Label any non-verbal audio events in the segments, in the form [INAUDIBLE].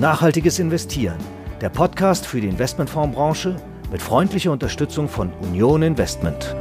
Nachhaltiges Investieren, der Podcast für die Investmentfondsbranche mit freundlicher Unterstützung von Union Investment.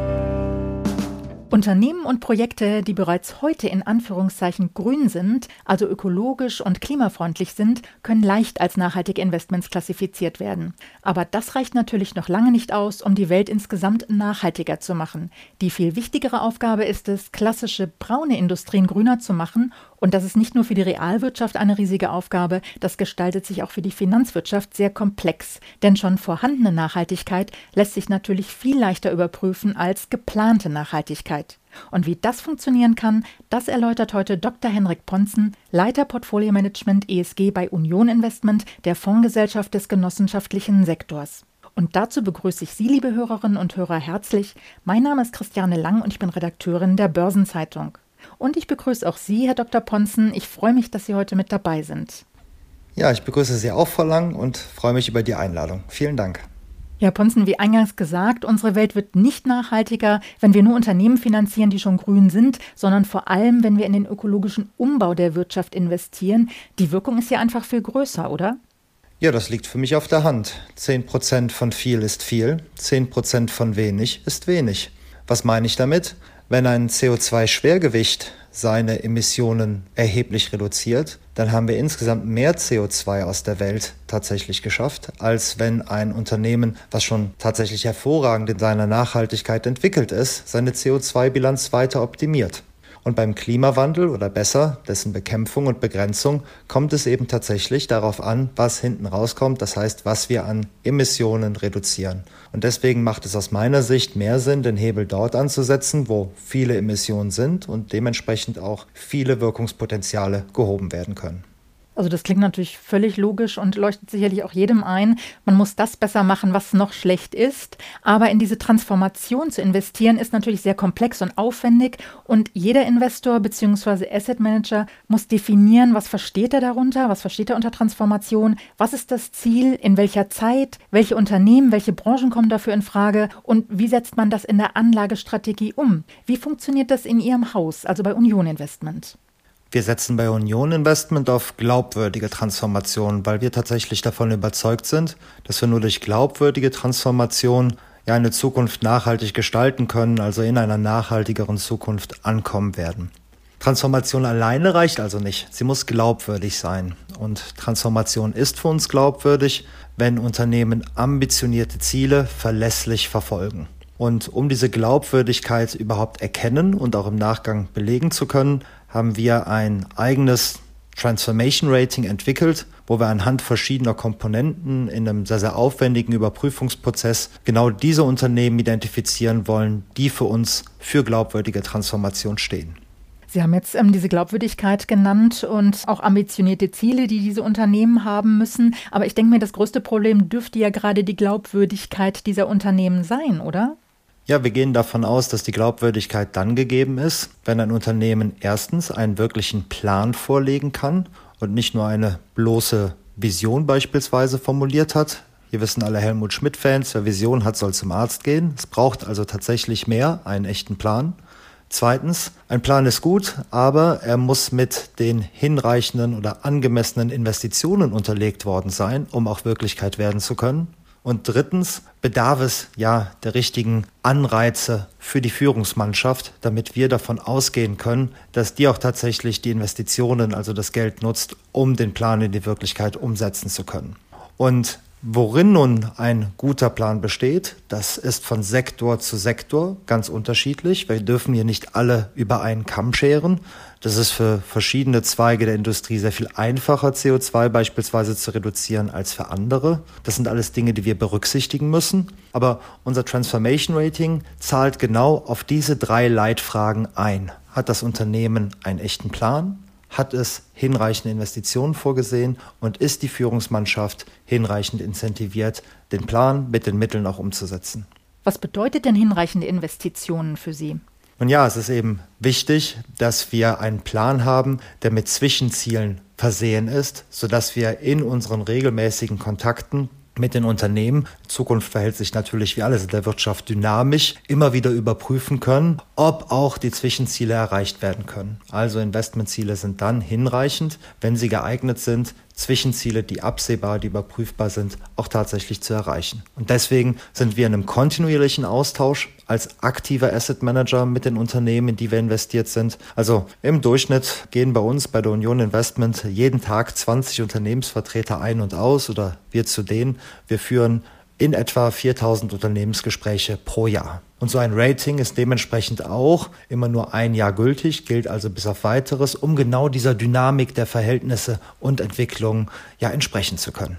Unternehmen und Projekte, die bereits heute in Anführungszeichen grün sind, also ökologisch und klimafreundlich sind, können leicht als nachhaltige Investments klassifiziert werden. Aber das reicht natürlich noch lange nicht aus, um die Welt insgesamt nachhaltiger zu machen. Die viel wichtigere Aufgabe ist es, klassische braune Industrien grüner zu machen und das ist nicht nur für die Realwirtschaft eine riesige Aufgabe, das gestaltet sich auch für die Finanzwirtschaft sehr komplex. Denn schon vorhandene Nachhaltigkeit lässt sich natürlich viel leichter überprüfen als geplante Nachhaltigkeit. Und wie das funktionieren kann, das erläutert heute Dr. Henrik Ponzen, Leiter Portfolio Management ESG bei Union Investment, der Fondsgesellschaft des genossenschaftlichen Sektors. Und dazu begrüße ich Sie, liebe Hörerinnen und Hörer, herzlich. Mein Name ist Christiane Lang und ich bin Redakteurin der Börsenzeitung. Und ich begrüße auch Sie, Herr Dr. Ponzen. Ich freue mich, dass Sie heute mit dabei sind. Ja, ich begrüße Sie auch, Frau Lang, und freue mich über die Einladung. Vielen Dank. Herr Ponzen, wie eingangs gesagt, unsere Welt wird nicht nachhaltiger, wenn wir nur Unternehmen finanzieren, die schon grün sind, sondern vor allem, wenn wir in den ökologischen Umbau der Wirtschaft investieren. Die Wirkung ist ja einfach viel größer, oder? Ja, das liegt für mich auf der Hand. 10% von viel ist viel, 10% von wenig ist wenig. Was meine ich damit? Wenn ein CO2-Schwergewicht seine Emissionen erheblich reduziert, dann haben wir insgesamt mehr CO2 aus der Welt tatsächlich geschafft, als wenn ein Unternehmen, was schon tatsächlich hervorragend in seiner Nachhaltigkeit entwickelt ist, seine CO2-Bilanz weiter optimiert. Und beim Klimawandel oder besser dessen Bekämpfung und Begrenzung kommt es eben tatsächlich darauf an, was hinten rauskommt, das heißt, was wir an Emissionen reduzieren. Und deswegen macht es aus meiner Sicht mehr Sinn, den Hebel dort anzusetzen, wo viele Emissionen sind und dementsprechend auch viele Wirkungspotenziale gehoben werden können. Also das klingt natürlich völlig logisch und leuchtet sicherlich auch jedem ein. Man muss das besser machen, was noch schlecht ist. Aber in diese Transformation zu investieren, ist natürlich sehr komplex und aufwendig. Und jeder Investor bzw. Asset Manager muss definieren, was versteht er darunter, was versteht er unter Transformation, was ist das Ziel, in welcher Zeit, welche Unternehmen, welche Branchen kommen dafür in Frage und wie setzt man das in der Anlagestrategie um? Wie funktioniert das in Ihrem Haus, also bei Union Investment? Wir setzen bei Union Investment auf glaubwürdige Transformation, weil wir tatsächlich davon überzeugt sind, dass wir nur durch glaubwürdige Transformation ja eine Zukunft nachhaltig gestalten können, also in einer nachhaltigeren Zukunft ankommen werden. Transformation alleine reicht also nicht. Sie muss glaubwürdig sein. Und Transformation ist für uns glaubwürdig, wenn Unternehmen ambitionierte Ziele verlässlich verfolgen. Und um diese Glaubwürdigkeit überhaupt erkennen und auch im Nachgang belegen zu können, haben wir ein eigenes Transformation Rating entwickelt, wo wir anhand verschiedener Komponenten in einem sehr, sehr aufwendigen Überprüfungsprozess genau diese Unternehmen identifizieren wollen, die für uns für glaubwürdige Transformation stehen. Sie haben jetzt ähm, diese Glaubwürdigkeit genannt und auch ambitionierte Ziele, die diese Unternehmen haben müssen. Aber ich denke mir, das größte Problem dürfte ja gerade die Glaubwürdigkeit dieser Unternehmen sein, oder? Ja, wir gehen davon aus, dass die Glaubwürdigkeit dann gegeben ist, wenn ein Unternehmen erstens einen wirklichen Plan vorlegen kann und nicht nur eine bloße Vision beispielsweise formuliert hat. Hier wissen alle Helmut Schmidt-Fans, wer Vision hat, soll zum Arzt gehen. Es braucht also tatsächlich mehr, einen echten Plan. Zweitens, ein Plan ist gut, aber er muss mit den hinreichenden oder angemessenen Investitionen unterlegt worden sein, um auch Wirklichkeit werden zu können. Und drittens bedarf es ja der richtigen Anreize für die Führungsmannschaft, damit wir davon ausgehen können, dass die auch tatsächlich die Investitionen, also das Geld nutzt, um den Plan in die Wirklichkeit umsetzen zu können. Und Worin nun ein guter Plan besteht, das ist von Sektor zu Sektor ganz unterschiedlich. Wir dürfen hier nicht alle über einen Kamm scheren. Das ist für verschiedene Zweige der Industrie sehr viel einfacher, CO2 beispielsweise zu reduzieren als für andere. Das sind alles Dinge, die wir berücksichtigen müssen. Aber unser Transformation Rating zahlt genau auf diese drei Leitfragen ein. Hat das Unternehmen einen echten Plan? Hat es hinreichende Investitionen vorgesehen und ist die Führungsmannschaft hinreichend incentiviert, den Plan mit den Mitteln auch umzusetzen? Was bedeutet denn hinreichende Investitionen für Sie? Und ja, es ist eben wichtig, dass wir einen Plan haben, der mit Zwischenzielen versehen ist, sodass wir in unseren regelmäßigen Kontakten mit den Unternehmen. Zukunft verhält sich natürlich wie alles in der Wirtschaft dynamisch, immer wieder überprüfen können, ob auch die Zwischenziele erreicht werden können. Also Investmentziele sind dann hinreichend, wenn sie geeignet sind, Zwischenziele, die absehbar, die überprüfbar sind, auch tatsächlich zu erreichen. Und deswegen sind wir in einem kontinuierlichen Austausch als aktiver Asset Manager mit den Unternehmen, in die wir investiert sind. Also im Durchschnitt gehen bei uns bei der Union Investment jeden Tag 20 Unternehmensvertreter ein und aus oder wir zu denen. Wir führen in etwa 4000 Unternehmensgespräche pro Jahr. Und so ein Rating ist dementsprechend auch immer nur ein Jahr gültig, gilt also bis auf weiteres, um genau dieser Dynamik der Verhältnisse und Entwicklung ja entsprechen zu können.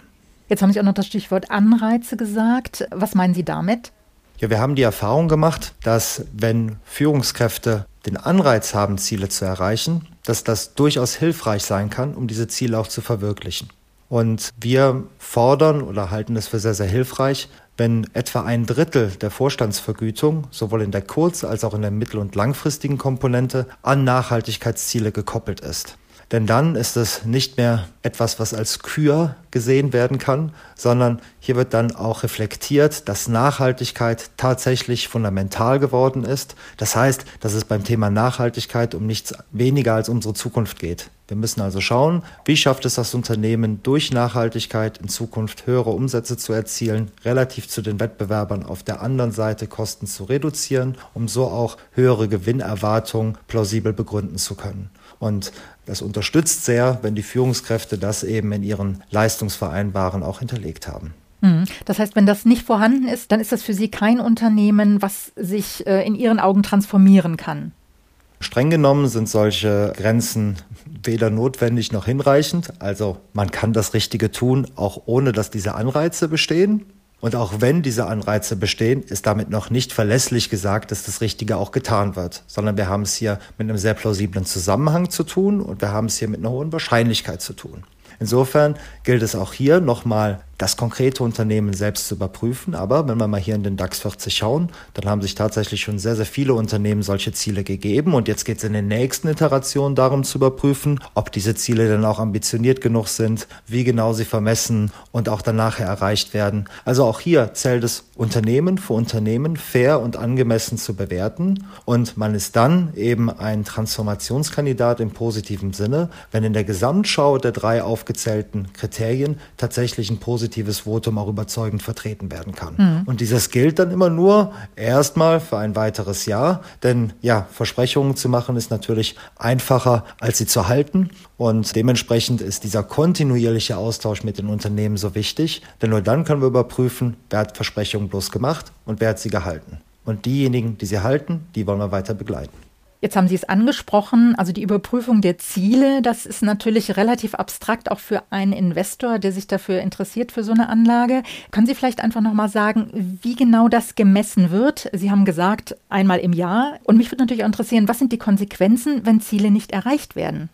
Jetzt haben Sie auch noch das Stichwort Anreize gesagt. Was meinen Sie damit? Ja, wir haben die Erfahrung gemacht, dass wenn Führungskräfte den Anreiz haben, Ziele zu erreichen, dass das durchaus hilfreich sein kann, um diese Ziele auch zu verwirklichen. Und wir fordern oder halten es für sehr, sehr hilfreich, wenn etwa ein Drittel der Vorstandsvergütung sowohl in der kurz- als auch in der mittel- und langfristigen Komponente an Nachhaltigkeitsziele gekoppelt ist. Denn dann ist es nicht mehr etwas, was als Kür gesehen werden kann, sondern hier wird dann auch reflektiert, dass Nachhaltigkeit tatsächlich fundamental geworden ist. Das heißt, dass es beim Thema Nachhaltigkeit um nichts weniger als unsere Zukunft geht. Wir müssen also schauen, wie schafft es das Unternehmen durch Nachhaltigkeit in Zukunft höhere Umsätze zu erzielen, relativ zu den Wettbewerbern auf der anderen Seite Kosten zu reduzieren, um so auch höhere Gewinnerwartungen plausibel begründen zu können. Und das unterstützt sehr, wenn die Führungskräfte das eben in ihren Leistungsvereinbaren auch hinterlegt haben. Hm. Das heißt, wenn das nicht vorhanden ist, dann ist das für Sie kein Unternehmen, was sich äh, in Ihren Augen transformieren kann. Streng genommen sind solche Grenzen weder notwendig noch hinreichend. Also man kann das Richtige tun, auch ohne dass diese Anreize bestehen. Und auch wenn diese Anreize bestehen, ist damit noch nicht verlässlich gesagt, dass das Richtige auch getan wird, sondern wir haben es hier mit einem sehr plausiblen Zusammenhang zu tun und wir haben es hier mit einer hohen Wahrscheinlichkeit zu tun. Insofern gilt es auch hier nochmal das konkrete Unternehmen selbst zu überprüfen. Aber wenn wir mal hier in den DAX 40 schauen, dann haben sich tatsächlich schon sehr, sehr viele Unternehmen solche Ziele gegeben. Und jetzt geht es in den nächsten Iterationen darum zu überprüfen, ob diese Ziele dann auch ambitioniert genug sind, wie genau sie vermessen und auch dann nachher erreicht werden. Also auch hier zählt es Unternehmen für Unternehmen fair und angemessen zu bewerten. Und man ist dann eben ein Transformationskandidat im positiven Sinne, wenn in der Gesamtschau der drei aufgezählten Kriterien tatsächlich ein positives positives Votum auch überzeugend vertreten werden kann. Mhm. Und dieses gilt dann immer nur erstmal für ein weiteres Jahr, denn ja, Versprechungen zu machen ist natürlich einfacher, als sie zu halten. Und dementsprechend ist dieser kontinuierliche Austausch mit den Unternehmen so wichtig, denn nur dann können wir überprüfen, wer hat Versprechungen bloß gemacht und wer hat sie gehalten. Und diejenigen, die sie halten, die wollen wir weiter begleiten. Jetzt haben Sie es angesprochen, also die Überprüfung der Ziele, das ist natürlich relativ abstrakt auch für einen Investor, der sich dafür interessiert für so eine Anlage. Können Sie vielleicht einfach noch mal sagen, wie genau das gemessen wird? Sie haben gesagt, einmal im Jahr und mich würde natürlich auch interessieren, was sind die Konsequenzen, wenn Ziele nicht erreicht werden?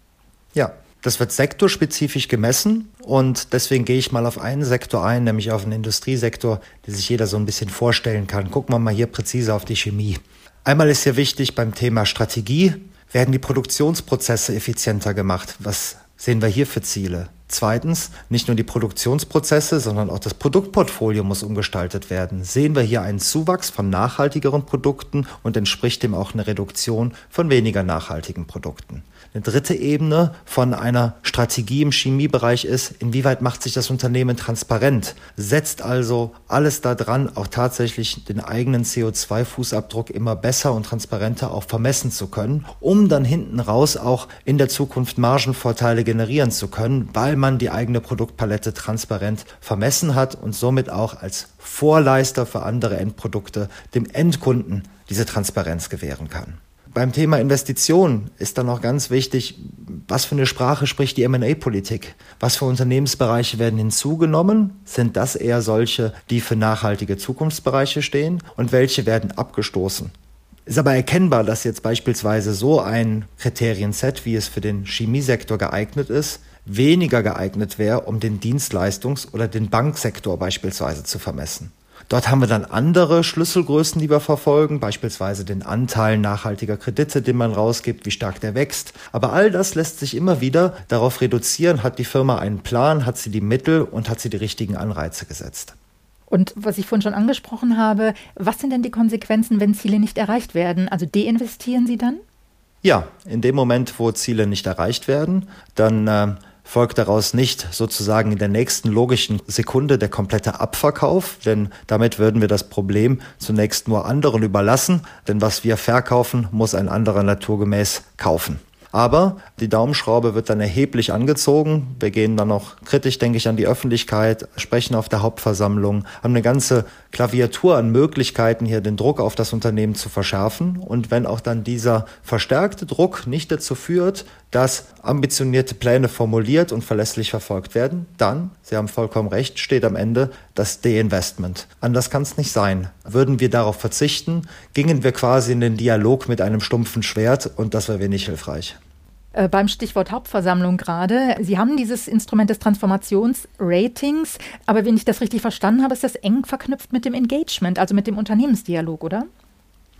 Ja, das wird sektorspezifisch gemessen und deswegen gehe ich mal auf einen Sektor ein, nämlich auf den Industriesektor, den sich jeder so ein bisschen vorstellen kann. Gucken wir mal hier präzise auf die Chemie. Einmal ist hier wichtig beim Thema Strategie, werden die Produktionsprozesse effizienter gemacht. Was sehen wir hier für Ziele? Zweitens, nicht nur die Produktionsprozesse, sondern auch das Produktportfolio muss umgestaltet werden. Sehen wir hier einen Zuwachs von nachhaltigeren Produkten und entspricht dem auch eine Reduktion von weniger nachhaltigen Produkten. Eine dritte Ebene von einer Strategie im Chemiebereich ist, inwieweit macht sich das Unternehmen transparent, setzt also alles daran, auch tatsächlich den eigenen CO2-Fußabdruck immer besser und transparenter auch vermessen zu können, um dann hinten raus auch in der Zukunft Margenvorteile generieren zu können, weil man die eigene Produktpalette transparent vermessen hat und somit auch als Vorleister für andere Endprodukte dem Endkunden diese Transparenz gewähren kann. Beim Thema Investitionen ist dann noch ganz wichtig, was für eine Sprache spricht die M&A-Politik? Was für Unternehmensbereiche werden hinzugenommen? Sind das eher solche, die für nachhaltige Zukunftsbereiche stehen? Und welche werden abgestoßen? Ist aber erkennbar, dass jetzt beispielsweise so ein Kriterienset, wie es für den Chemiesektor geeignet ist, weniger geeignet wäre, um den Dienstleistungs- oder den Banksektor beispielsweise zu vermessen. Dort haben wir dann andere Schlüsselgrößen, die wir verfolgen, beispielsweise den Anteil nachhaltiger Kredite, den man rausgibt, wie stark der wächst. Aber all das lässt sich immer wieder darauf reduzieren, hat die Firma einen Plan, hat sie die Mittel und hat sie die richtigen Anreize gesetzt. Und was ich vorhin schon angesprochen habe, was sind denn die Konsequenzen, wenn Ziele nicht erreicht werden? Also deinvestieren Sie dann? Ja, in dem Moment, wo Ziele nicht erreicht werden, dann äh, folgt daraus nicht sozusagen in der nächsten logischen Sekunde der komplette Abverkauf, denn damit würden wir das Problem zunächst nur anderen überlassen, denn was wir verkaufen, muss ein anderer naturgemäß kaufen. Aber die Daumenschraube wird dann erheblich angezogen. Wir gehen dann noch kritisch, denke ich, an die Öffentlichkeit, sprechen auf der Hauptversammlung, haben eine ganze Klaviatur an Möglichkeiten, hier den Druck auf das Unternehmen zu verschärfen. Und wenn auch dann dieser verstärkte Druck nicht dazu führt, dass ambitionierte Pläne formuliert und verlässlich verfolgt werden, dann, Sie haben vollkommen recht, steht am Ende das De-Investment. Anders kann es nicht sein. Würden wir darauf verzichten, gingen wir quasi in den Dialog mit einem stumpfen Schwert und das wäre wenig hilfreich. Äh, beim Stichwort Hauptversammlung gerade. Sie haben dieses Instrument des Transformationsratings, aber wenn ich das richtig verstanden habe, ist das eng verknüpft mit dem Engagement, also mit dem Unternehmensdialog, oder?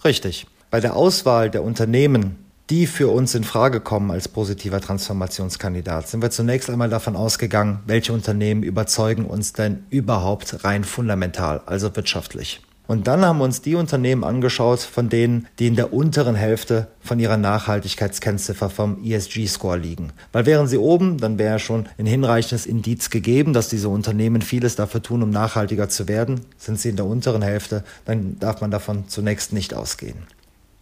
Richtig. Bei der Auswahl der Unternehmen, die für uns in Frage kommen als positiver Transformationskandidat, sind wir zunächst einmal davon ausgegangen, welche Unternehmen überzeugen uns denn überhaupt rein fundamental, also wirtschaftlich. Und dann haben wir uns die Unternehmen angeschaut, von denen, die in der unteren Hälfte von ihrer Nachhaltigkeitskennziffer vom ESG-Score liegen. Weil wären sie oben, dann wäre schon ein hinreichendes Indiz gegeben, dass diese Unternehmen vieles dafür tun, um nachhaltiger zu werden. Sind sie in der unteren Hälfte, dann darf man davon zunächst nicht ausgehen.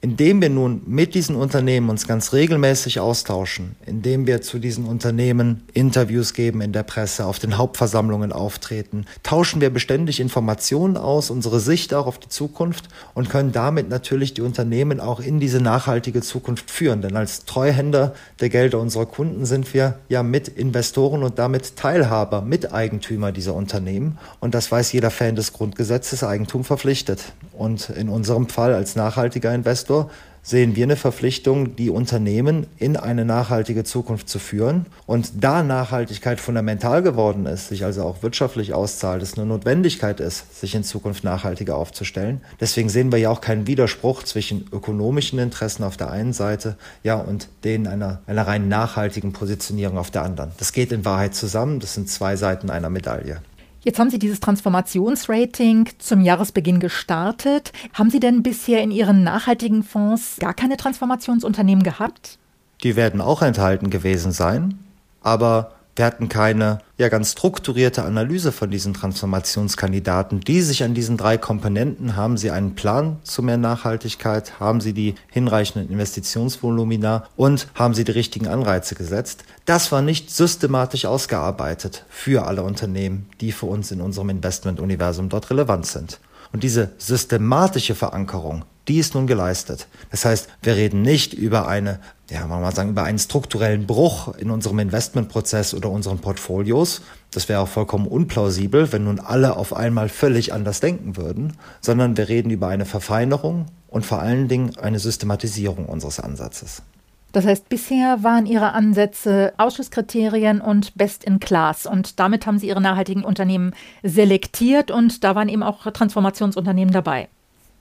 Indem wir nun mit diesen Unternehmen uns ganz regelmäßig austauschen, indem wir zu diesen Unternehmen Interviews geben in der Presse, auf den Hauptversammlungen auftreten, tauschen wir beständig Informationen aus, unsere Sicht auch auf die Zukunft und können damit natürlich die Unternehmen auch in diese nachhaltige Zukunft führen. Denn als Treuhänder der Gelder unserer Kunden sind wir ja mit Investoren und damit Teilhaber, Miteigentümer dieser Unternehmen. Und das weiß jeder Fan des Grundgesetzes, Eigentum verpflichtet. Und in unserem Fall als nachhaltiger Investor sehen wir eine Verpflichtung, die Unternehmen in eine nachhaltige Zukunft zu führen. Und da Nachhaltigkeit fundamental geworden ist, sich also auch wirtschaftlich auszahlt, es eine Notwendigkeit ist, sich in Zukunft nachhaltiger aufzustellen. Deswegen sehen wir ja auch keinen Widerspruch zwischen ökonomischen Interessen auf der einen Seite, ja, und denen einer, einer rein nachhaltigen Positionierung auf der anderen. Das geht in Wahrheit zusammen. Das sind zwei Seiten einer Medaille. Jetzt haben Sie dieses Transformationsrating zum Jahresbeginn gestartet. Haben Sie denn bisher in Ihren nachhaltigen Fonds gar keine Transformationsunternehmen gehabt? Die werden auch enthalten gewesen sein, aber wir hatten keine ja ganz strukturierte Analyse von diesen Transformationskandidaten, die sich an diesen drei Komponenten haben sie einen Plan zu mehr Nachhaltigkeit, haben sie die hinreichenden Investitionsvolumina und haben sie die richtigen Anreize gesetzt. Das war nicht systematisch ausgearbeitet für alle Unternehmen, die für uns in unserem Investmentuniversum dort relevant sind. Und diese systematische Verankerung, die ist nun geleistet. Das heißt, wir reden nicht über eine, ja, man mal sagen, über einen strukturellen Bruch in unserem Investmentprozess oder unseren Portfolios. Das wäre auch vollkommen unplausibel, wenn nun alle auf einmal völlig anders denken würden, sondern wir reden über eine Verfeinerung und vor allen Dingen eine Systematisierung unseres Ansatzes. Das heißt, bisher waren Ihre Ansätze Ausschlusskriterien und Best in Class. Und damit haben Sie Ihre nachhaltigen Unternehmen selektiert und da waren eben auch Transformationsunternehmen dabei.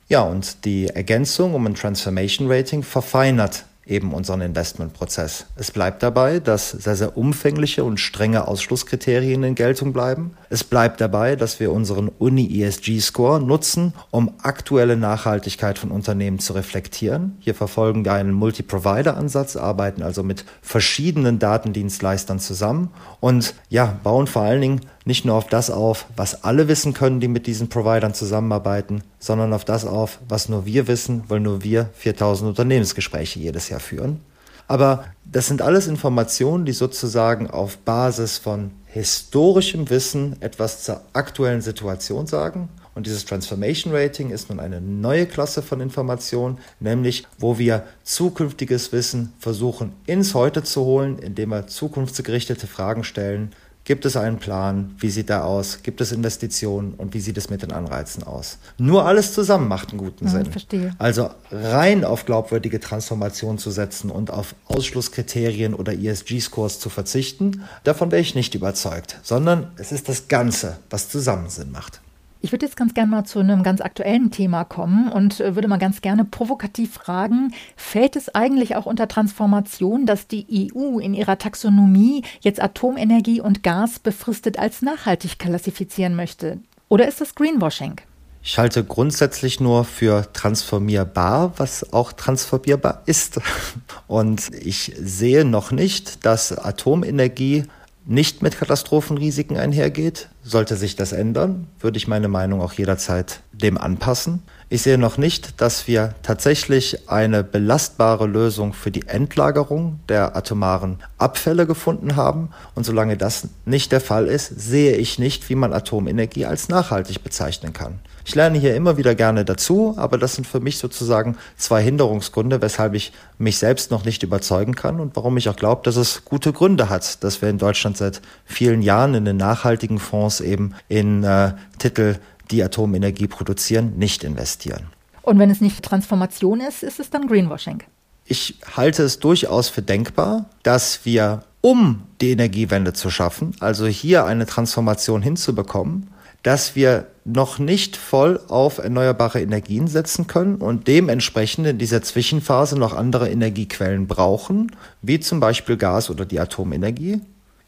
Ja, und die Ergänzung um ein Transformation Rating verfeinert eben unseren Investmentprozess. Es bleibt dabei, dass sehr, sehr umfängliche und strenge Ausschlusskriterien in Geltung bleiben. Es bleibt dabei, dass wir unseren Uni-ESG-Score nutzen, um aktuelle Nachhaltigkeit von Unternehmen zu reflektieren. Hier verfolgen wir einen Multi-Provider-Ansatz, arbeiten also mit verschiedenen Datendienstleistern zusammen und ja, bauen vor allen Dingen nicht nur auf das auf, was alle wissen können, die mit diesen Providern zusammenarbeiten, sondern auf das auf, was nur wir wissen, weil nur wir 4000 Unternehmensgespräche jedes Jahr führen. Aber das sind alles Informationen, die sozusagen auf Basis von historischem Wissen etwas zur aktuellen Situation sagen. Und dieses Transformation Rating ist nun eine neue Klasse von Informationen, nämlich wo wir zukünftiges Wissen versuchen ins Heute zu holen, indem wir zukunftsgerichtete Fragen stellen Gibt es einen Plan? Wie sieht der aus? Gibt es Investitionen? Und wie sieht es mit den Anreizen aus? Nur alles zusammen macht einen guten ja, Sinn. Verstehe. Also rein auf glaubwürdige Transformation zu setzen und auf Ausschlusskriterien oder ESG-Scores zu verzichten, davon wäre ich nicht überzeugt, sondern es ist das Ganze, was zusammen Sinn macht. Ich würde jetzt ganz gerne mal zu einem ganz aktuellen Thema kommen und äh, würde mal ganz gerne provokativ fragen, fällt es eigentlich auch unter Transformation, dass die EU in ihrer Taxonomie jetzt Atomenergie und Gas befristet als nachhaltig klassifizieren möchte? Oder ist das Greenwashing? Ich halte grundsätzlich nur für transformierbar, was auch transformierbar ist. [LAUGHS] Und ich sehe noch nicht, dass Atomenergie nicht mit Katastrophenrisiken einhergeht. Sollte sich das ändern, würde ich meine Meinung auch jederzeit dem anpassen. Ich sehe noch nicht, dass wir tatsächlich eine belastbare Lösung für die Endlagerung der atomaren Abfälle gefunden haben. Und solange das nicht der Fall ist, sehe ich nicht, wie man Atomenergie als nachhaltig bezeichnen kann. Ich lerne hier immer wieder gerne dazu, aber das sind für mich sozusagen zwei Hinderungsgründe, weshalb ich mich selbst noch nicht überzeugen kann und warum ich auch glaube, dass es gute Gründe hat, dass wir in Deutschland seit vielen Jahren in den nachhaltigen Fonds eben in äh, Titel die Atomenergie produzieren, nicht investieren. Und wenn es nicht Transformation ist, ist es dann Greenwashing? Ich halte es durchaus für denkbar, dass wir, um die Energiewende zu schaffen, also hier eine Transformation hinzubekommen, dass wir noch nicht voll auf erneuerbare Energien setzen können und dementsprechend in dieser Zwischenphase noch andere Energiequellen brauchen, wie zum Beispiel Gas oder die Atomenergie.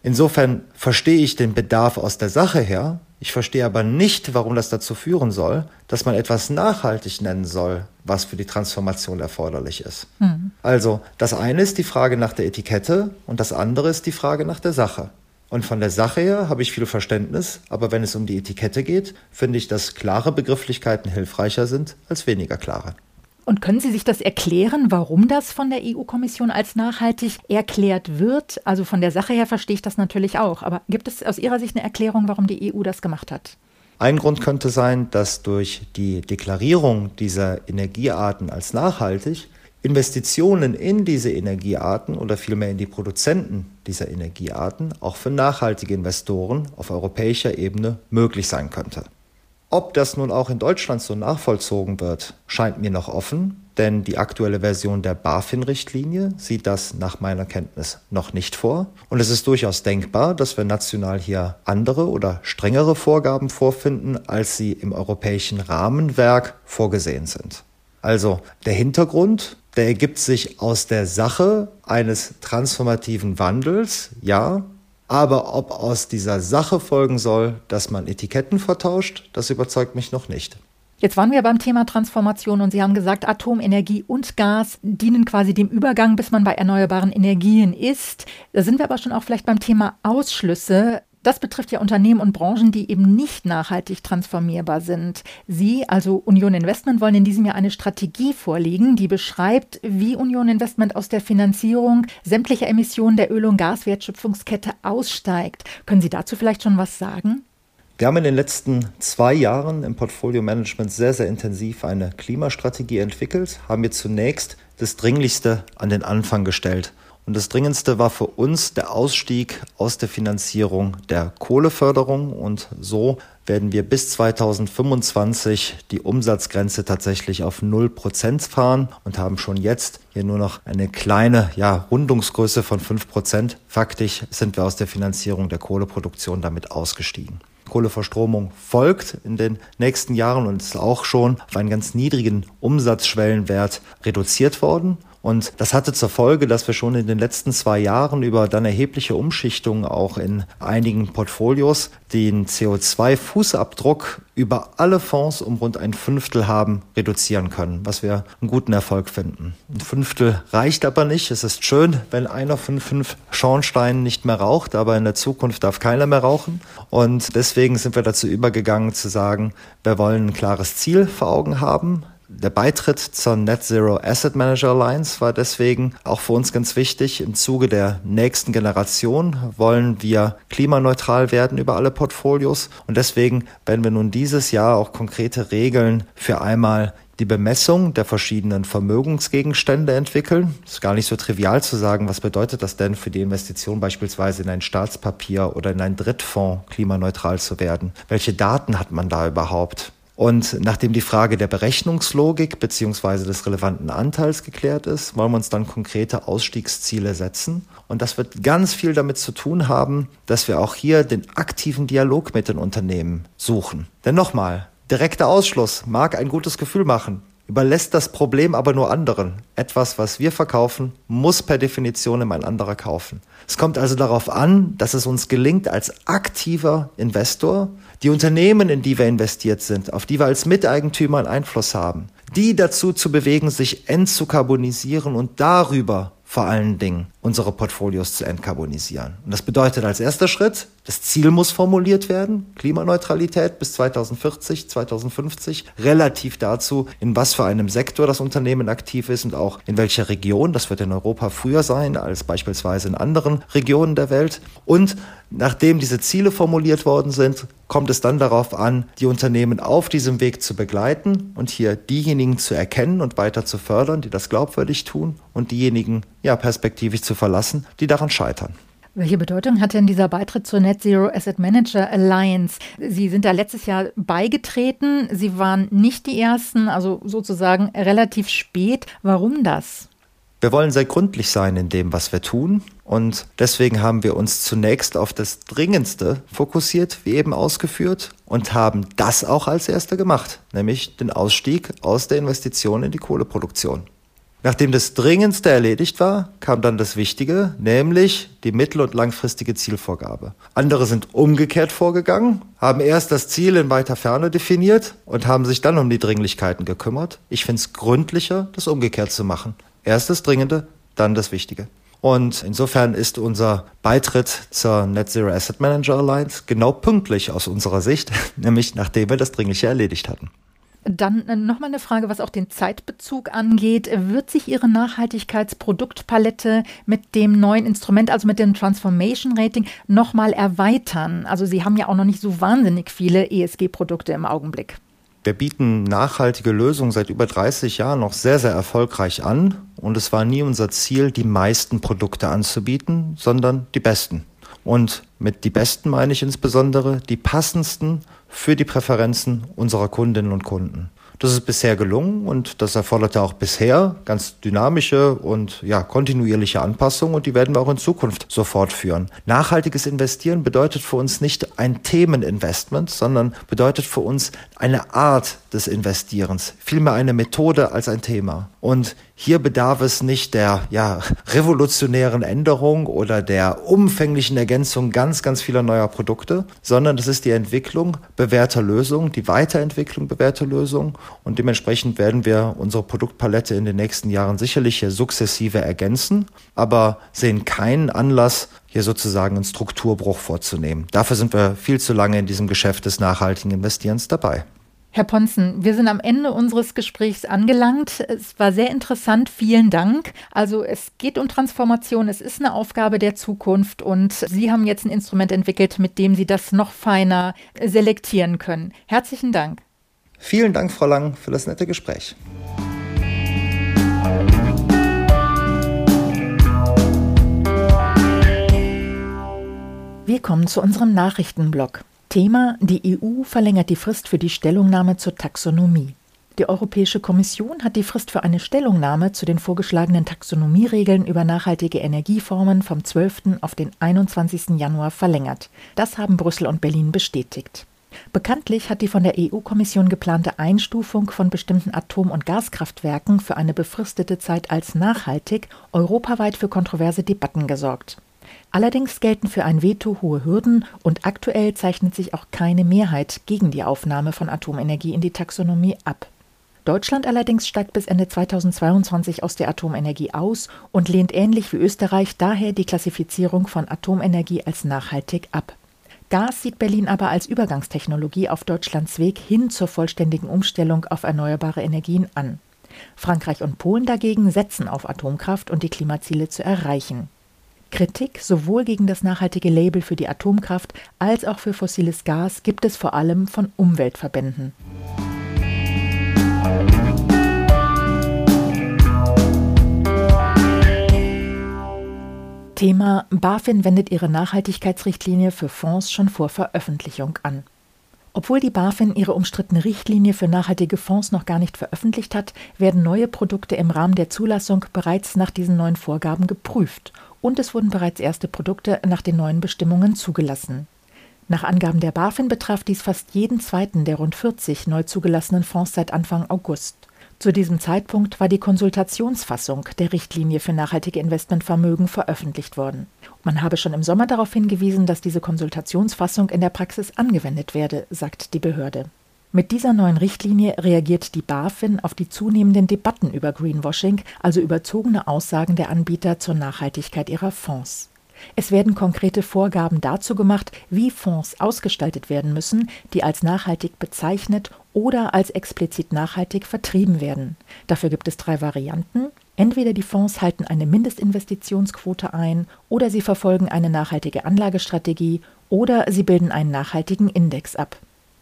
Insofern verstehe ich den Bedarf aus der Sache her, ich verstehe aber nicht, warum das dazu führen soll, dass man etwas nachhaltig nennen soll, was für die Transformation erforderlich ist. Mhm. Also, das eine ist die Frage nach der Etikette und das andere ist die Frage nach der Sache. Und von der Sache her habe ich viel Verständnis, aber wenn es um die Etikette geht, finde ich, dass klare Begrifflichkeiten hilfreicher sind als weniger klare. Und können Sie sich das erklären, warum das von der EU-Kommission als nachhaltig erklärt wird? Also von der Sache her verstehe ich das natürlich auch. Aber gibt es aus Ihrer Sicht eine Erklärung, warum die EU das gemacht hat? Ein Grund könnte sein, dass durch die Deklarierung dieser Energiearten als nachhaltig Investitionen in diese Energiearten oder vielmehr in die Produzenten dieser Energiearten auch für nachhaltige Investoren auf europäischer Ebene möglich sein könnte. Ob das nun auch in Deutschland so nachvollzogen wird, scheint mir noch offen, denn die aktuelle Version der BaFin-Richtlinie sieht das nach meiner Kenntnis noch nicht vor. Und es ist durchaus denkbar, dass wir national hier andere oder strengere Vorgaben vorfinden, als sie im europäischen Rahmenwerk vorgesehen sind. Also der Hintergrund, der ergibt sich aus der Sache eines transformativen Wandels, ja, aber ob aus dieser Sache folgen soll, dass man Etiketten vertauscht, das überzeugt mich noch nicht. Jetzt waren wir beim Thema Transformation und Sie haben gesagt, Atomenergie und Gas dienen quasi dem Übergang, bis man bei erneuerbaren Energien ist. Da sind wir aber schon auch vielleicht beim Thema Ausschlüsse. Das betrifft ja Unternehmen und Branchen, die eben nicht nachhaltig transformierbar sind. Sie, also Union Investment, wollen in diesem Jahr eine Strategie vorlegen, die beschreibt, wie Union Investment aus der Finanzierung sämtlicher Emissionen der Öl- und Gaswertschöpfungskette aussteigt. Können Sie dazu vielleicht schon was sagen? Wir haben in den letzten zwei Jahren im Portfolio Management sehr, sehr intensiv eine Klimastrategie entwickelt, haben wir zunächst das Dringlichste an den Anfang gestellt. Und das Dringendste war für uns der Ausstieg aus der Finanzierung der Kohleförderung. Und so werden wir bis 2025 die Umsatzgrenze tatsächlich auf 0% fahren und haben schon jetzt hier nur noch eine kleine ja, Rundungsgröße von 5%. Faktisch sind wir aus der Finanzierung der Kohleproduktion damit ausgestiegen. Kohleverstromung folgt in den nächsten Jahren und ist auch schon auf einen ganz niedrigen Umsatzschwellenwert reduziert worden. Und das hatte zur Folge, dass wir schon in den letzten zwei Jahren über dann erhebliche Umschichtungen auch in einigen Portfolios den CO2-Fußabdruck über alle Fonds um rund ein Fünftel haben reduzieren können, was wir einen guten Erfolg finden. Ein Fünftel reicht aber nicht. Es ist schön, wenn einer von fünf Schornsteinen nicht mehr raucht, aber in der Zukunft darf keiner mehr rauchen. Und deswegen sind wir dazu übergegangen zu sagen, wir wollen ein klares Ziel vor Augen haben, der Beitritt zur Net Zero Asset Manager Alliance war deswegen auch für uns ganz wichtig. Im Zuge der nächsten Generation wollen wir klimaneutral werden über alle Portfolios und deswegen werden wir nun dieses Jahr auch konkrete Regeln für einmal die Bemessung der verschiedenen Vermögensgegenstände entwickeln. Ist gar nicht so trivial zu sagen, was bedeutet das denn für die Investition beispielsweise in ein Staatspapier oder in einen Drittfonds klimaneutral zu werden? Welche Daten hat man da überhaupt? Und nachdem die Frage der Berechnungslogik beziehungsweise des relevanten Anteils geklärt ist, wollen wir uns dann konkrete Ausstiegsziele setzen. Und das wird ganz viel damit zu tun haben, dass wir auch hier den aktiven Dialog mit den Unternehmen suchen. Denn nochmal, direkter Ausschluss mag ein gutes Gefühl machen, überlässt das Problem aber nur anderen. Etwas, was wir verkaufen, muss per Definition immer ein anderer kaufen. Es kommt also darauf an, dass es uns gelingt, als aktiver Investor die Unternehmen, in die wir investiert sind, auf die wir als Miteigentümer einen Einfluss haben, die dazu zu bewegen, sich entzukarbonisieren und darüber vor allen Dingen unsere Portfolios zu entkarbonisieren. Und das bedeutet als erster Schritt, das Ziel muss formuliert werden, Klimaneutralität bis 2040, 2050, relativ dazu, in was für einem Sektor das Unternehmen aktiv ist und auch in welcher Region. Das wird in Europa früher sein als beispielsweise in anderen Regionen der Welt. Und nachdem diese Ziele formuliert worden sind, kommt es dann darauf an, die Unternehmen auf diesem Weg zu begleiten und hier diejenigen zu erkennen und weiter zu fördern, die das glaubwürdig tun und diejenigen ja perspektivisch zu verlassen, die daran scheitern. Welche Bedeutung hat denn dieser Beitritt zur Net Zero Asset Manager Alliance? Sie sind da letztes Jahr beigetreten. Sie waren nicht die Ersten, also sozusagen relativ spät. Warum das? Wir wollen sehr gründlich sein in dem, was wir tun. Und deswegen haben wir uns zunächst auf das Dringendste fokussiert, wie eben ausgeführt, und haben das auch als Erster gemacht, nämlich den Ausstieg aus der Investition in die Kohleproduktion. Nachdem das Dringendste erledigt war, kam dann das Wichtige, nämlich die mittel- und langfristige Zielvorgabe. Andere sind umgekehrt vorgegangen, haben erst das Ziel in weiter Ferne definiert und haben sich dann um die Dringlichkeiten gekümmert. Ich finde es gründlicher, das umgekehrt zu machen. Erst das Dringende, dann das Wichtige. Und insofern ist unser Beitritt zur Net Zero Asset Manager Alliance genau pünktlich aus unserer Sicht, [LAUGHS] nämlich nachdem wir das Dringliche erledigt hatten. Dann äh, nochmal eine Frage, was auch den Zeitbezug angeht. Wird sich Ihre Nachhaltigkeitsproduktpalette mit dem neuen Instrument, also mit dem Transformation Rating, nochmal erweitern? Also Sie haben ja auch noch nicht so wahnsinnig viele ESG-Produkte im Augenblick. Wir bieten nachhaltige Lösungen seit über 30 Jahren noch sehr, sehr erfolgreich an. Und es war nie unser Ziel, die meisten Produkte anzubieten, sondern die besten. Und mit die besten meine ich insbesondere die passendsten für die Präferenzen unserer Kundinnen und Kunden. Das ist bisher gelungen und das erforderte auch bisher ganz dynamische und ja, kontinuierliche Anpassungen und die werden wir auch in Zukunft so fortführen. Nachhaltiges Investieren bedeutet für uns nicht ein Themeninvestment, sondern bedeutet für uns eine Art des Investierens, vielmehr eine Methode als ein Thema. Und hier bedarf es nicht der ja, revolutionären Änderung oder der umfänglichen Ergänzung ganz, ganz vieler neuer Produkte, sondern es ist die Entwicklung bewährter Lösungen, die Weiterentwicklung bewährter Lösungen und dementsprechend werden wir unsere Produktpalette in den nächsten Jahren sicherlich hier sukzessive ergänzen, aber sehen keinen Anlass, hier sozusagen einen Strukturbruch vorzunehmen. Dafür sind wir viel zu lange in diesem Geschäft des nachhaltigen Investierens dabei. Herr Ponzen, wir sind am Ende unseres Gesprächs angelangt. Es war sehr interessant. Vielen Dank. Also es geht um Transformation. Es ist eine Aufgabe der Zukunft und Sie haben jetzt ein Instrument entwickelt, mit dem Sie das noch feiner selektieren können. Herzlichen Dank. Vielen Dank, Frau Lang, für das nette Gespräch. Wir kommen zu unserem Nachrichtenblock. Thema: Die EU verlängert die Frist für die Stellungnahme zur Taxonomie. Die Europäische Kommission hat die Frist für eine Stellungnahme zu den vorgeschlagenen Taxonomieregeln über nachhaltige Energieformen vom 12. auf den 21. Januar verlängert. Das haben Brüssel und Berlin bestätigt. Bekanntlich hat die von der EU-Kommission geplante Einstufung von bestimmten Atom- und Gaskraftwerken für eine befristete Zeit als nachhaltig europaweit für kontroverse Debatten gesorgt. Allerdings gelten für ein Veto hohe Hürden und aktuell zeichnet sich auch keine Mehrheit gegen die Aufnahme von Atomenergie in die Taxonomie ab. Deutschland allerdings steigt bis Ende 2022 aus der Atomenergie aus und lehnt ähnlich wie Österreich daher die Klassifizierung von Atomenergie als nachhaltig ab. Gas sieht Berlin aber als Übergangstechnologie auf Deutschlands Weg hin zur vollständigen Umstellung auf erneuerbare Energien an. Frankreich und Polen dagegen setzen auf Atomkraft und die Klimaziele zu erreichen. Kritik sowohl gegen das nachhaltige Label für die Atomkraft als auch für fossiles Gas gibt es vor allem von Umweltverbänden. Thema BaFin wendet ihre Nachhaltigkeitsrichtlinie für Fonds schon vor Veröffentlichung an. Obwohl die BaFin ihre umstrittene Richtlinie für nachhaltige Fonds noch gar nicht veröffentlicht hat, werden neue Produkte im Rahmen der Zulassung bereits nach diesen neuen Vorgaben geprüft und es wurden bereits erste Produkte nach den neuen Bestimmungen zugelassen. Nach Angaben der BaFin betraf dies fast jeden zweiten der rund 40 neu zugelassenen Fonds seit Anfang August. Zu diesem Zeitpunkt war die Konsultationsfassung der Richtlinie für nachhaltige Investmentvermögen veröffentlicht worden. Man habe schon im Sommer darauf hingewiesen, dass diese Konsultationsfassung in der Praxis angewendet werde, sagt die Behörde. Mit dieser neuen Richtlinie reagiert die BaFin auf die zunehmenden Debatten über Greenwashing, also überzogene Aussagen der Anbieter zur Nachhaltigkeit ihrer Fonds. Es werden konkrete Vorgaben dazu gemacht, wie Fonds ausgestaltet werden müssen, die als nachhaltig bezeichnet oder als explizit nachhaltig vertrieben werden. Dafür gibt es drei Varianten. Entweder die Fonds halten eine Mindestinvestitionsquote ein, oder sie verfolgen eine nachhaltige Anlagestrategie, oder sie bilden einen nachhaltigen Index ab.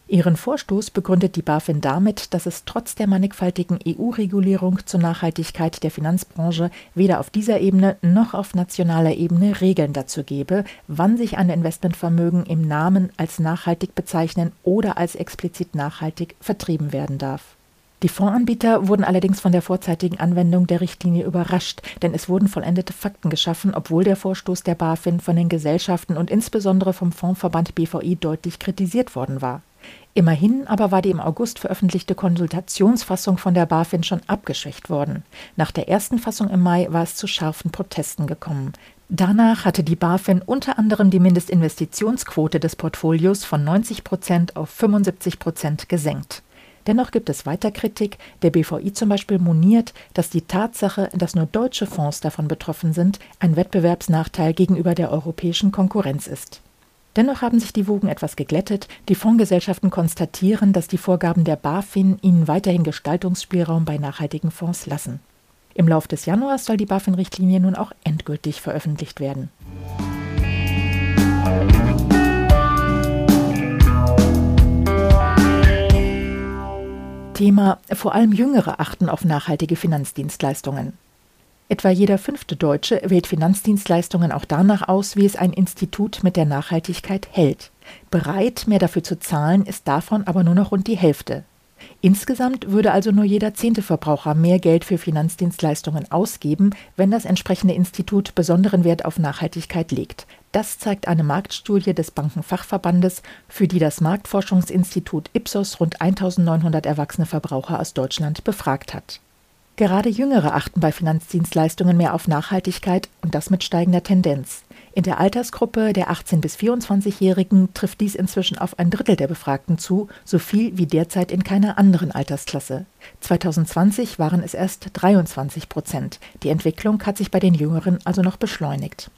Ihren Vorstoß begründet die BaFin damit, dass es trotz der mannigfaltigen EU-Regulierung zur Nachhaltigkeit der Finanzbranche weder auf dieser Ebene noch auf nationaler Ebene Regeln dazu gebe, wann sich ein Investmentvermögen im Namen als nachhaltig bezeichnen oder als explizit nachhaltig vertrieben werden darf. Die Fondsanbieter wurden allerdings von der vorzeitigen Anwendung der Richtlinie überrascht, denn es wurden vollendete Fakten geschaffen, obwohl der Vorstoß der BaFin von den Gesellschaften und insbesondere vom Fondsverband BVI deutlich kritisiert worden war. Immerhin aber war die im August veröffentlichte Konsultationsfassung von der BaFin schon abgeschwächt worden. Nach der ersten Fassung im Mai war es zu scharfen Protesten gekommen. Danach hatte die BaFin unter anderem die Mindestinvestitionsquote des Portfolios von 90 Prozent auf 75 Prozent gesenkt. Dennoch gibt es weiter Kritik. Der BVI zum Beispiel moniert, dass die Tatsache, dass nur deutsche Fonds davon betroffen sind, ein Wettbewerbsnachteil gegenüber der europäischen Konkurrenz ist. Dennoch haben sich die Wogen etwas geglättet. Die Fondsgesellschaften konstatieren, dass die Vorgaben der BaFin ihnen weiterhin Gestaltungsspielraum bei nachhaltigen Fonds lassen. Im Lauf des Januars soll die BaFin-Richtlinie nun auch endgültig veröffentlicht werden. Thema vor allem Jüngere achten auf nachhaltige Finanzdienstleistungen. Etwa jeder fünfte Deutsche wählt Finanzdienstleistungen auch danach aus, wie es ein Institut mit der Nachhaltigkeit hält. Bereit, mehr dafür zu zahlen, ist davon aber nur noch rund die Hälfte. Insgesamt würde also nur jeder zehnte Verbraucher mehr Geld für Finanzdienstleistungen ausgeben, wenn das entsprechende Institut besonderen Wert auf Nachhaltigkeit legt. Das zeigt eine Marktstudie des Bankenfachverbandes, für die das Marktforschungsinstitut Ipsos rund 1900 erwachsene Verbraucher aus Deutschland befragt hat. Gerade Jüngere achten bei Finanzdienstleistungen mehr auf Nachhaltigkeit und das mit steigender Tendenz. In der Altersgruppe der 18- bis 24-Jährigen trifft dies inzwischen auf ein Drittel der Befragten zu, so viel wie derzeit in keiner anderen Altersklasse. 2020 waren es erst 23 Prozent. Die Entwicklung hat sich bei den Jüngeren also noch beschleunigt.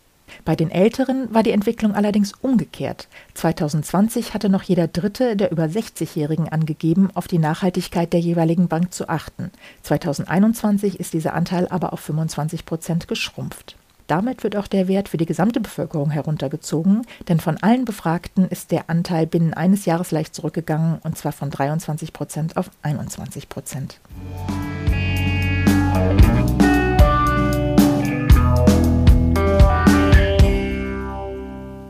Bei den Älteren war die Entwicklung allerdings umgekehrt. 2020 hatte noch jeder Dritte der über 60-Jährigen angegeben, auf die Nachhaltigkeit der jeweiligen Bank zu achten. 2021 ist dieser Anteil aber auf 25 Prozent geschrumpft. Damit wird auch der Wert für die gesamte Bevölkerung heruntergezogen, denn von allen Befragten ist der Anteil binnen eines Jahres leicht zurückgegangen, und zwar von 23 Prozent auf 21 Prozent.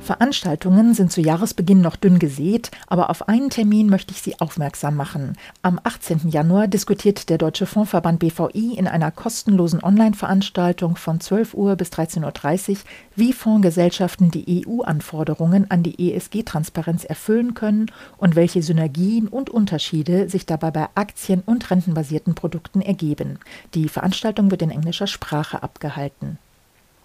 Veranstaltungen sind zu Jahresbeginn noch dünn gesät, aber auf einen Termin möchte ich Sie aufmerksam machen. Am 18. Januar diskutiert der Deutsche Fondsverband BVI in einer kostenlosen Online-Veranstaltung von 12 Uhr bis 13.30 Uhr, wie Fondsgesellschaften die EU-Anforderungen an die ESG-Transparenz erfüllen können und welche Synergien und Unterschiede sich dabei bei Aktien- und rentenbasierten Produkten ergeben. Die Veranstaltung wird in englischer Sprache abgehalten.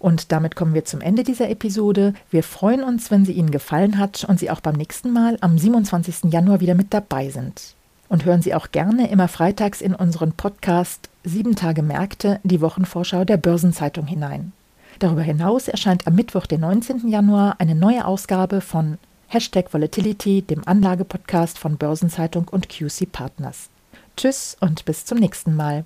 Und damit kommen wir zum Ende dieser Episode. Wir freuen uns, wenn sie Ihnen gefallen hat und Sie auch beim nächsten Mal am 27. Januar wieder mit dabei sind. Und hören Sie auch gerne immer freitags in unseren Podcast Sieben Tage Märkte, die Wochenvorschau der Börsenzeitung hinein. Darüber hinaus erscheint am Mittwoch, den 19. Januar, eine neue Ausgabe von Hashtag Volatility, dem Anlagepodcast von Börsenzeitung und QC Partners. Tschüss und bis zum nächsten Mal.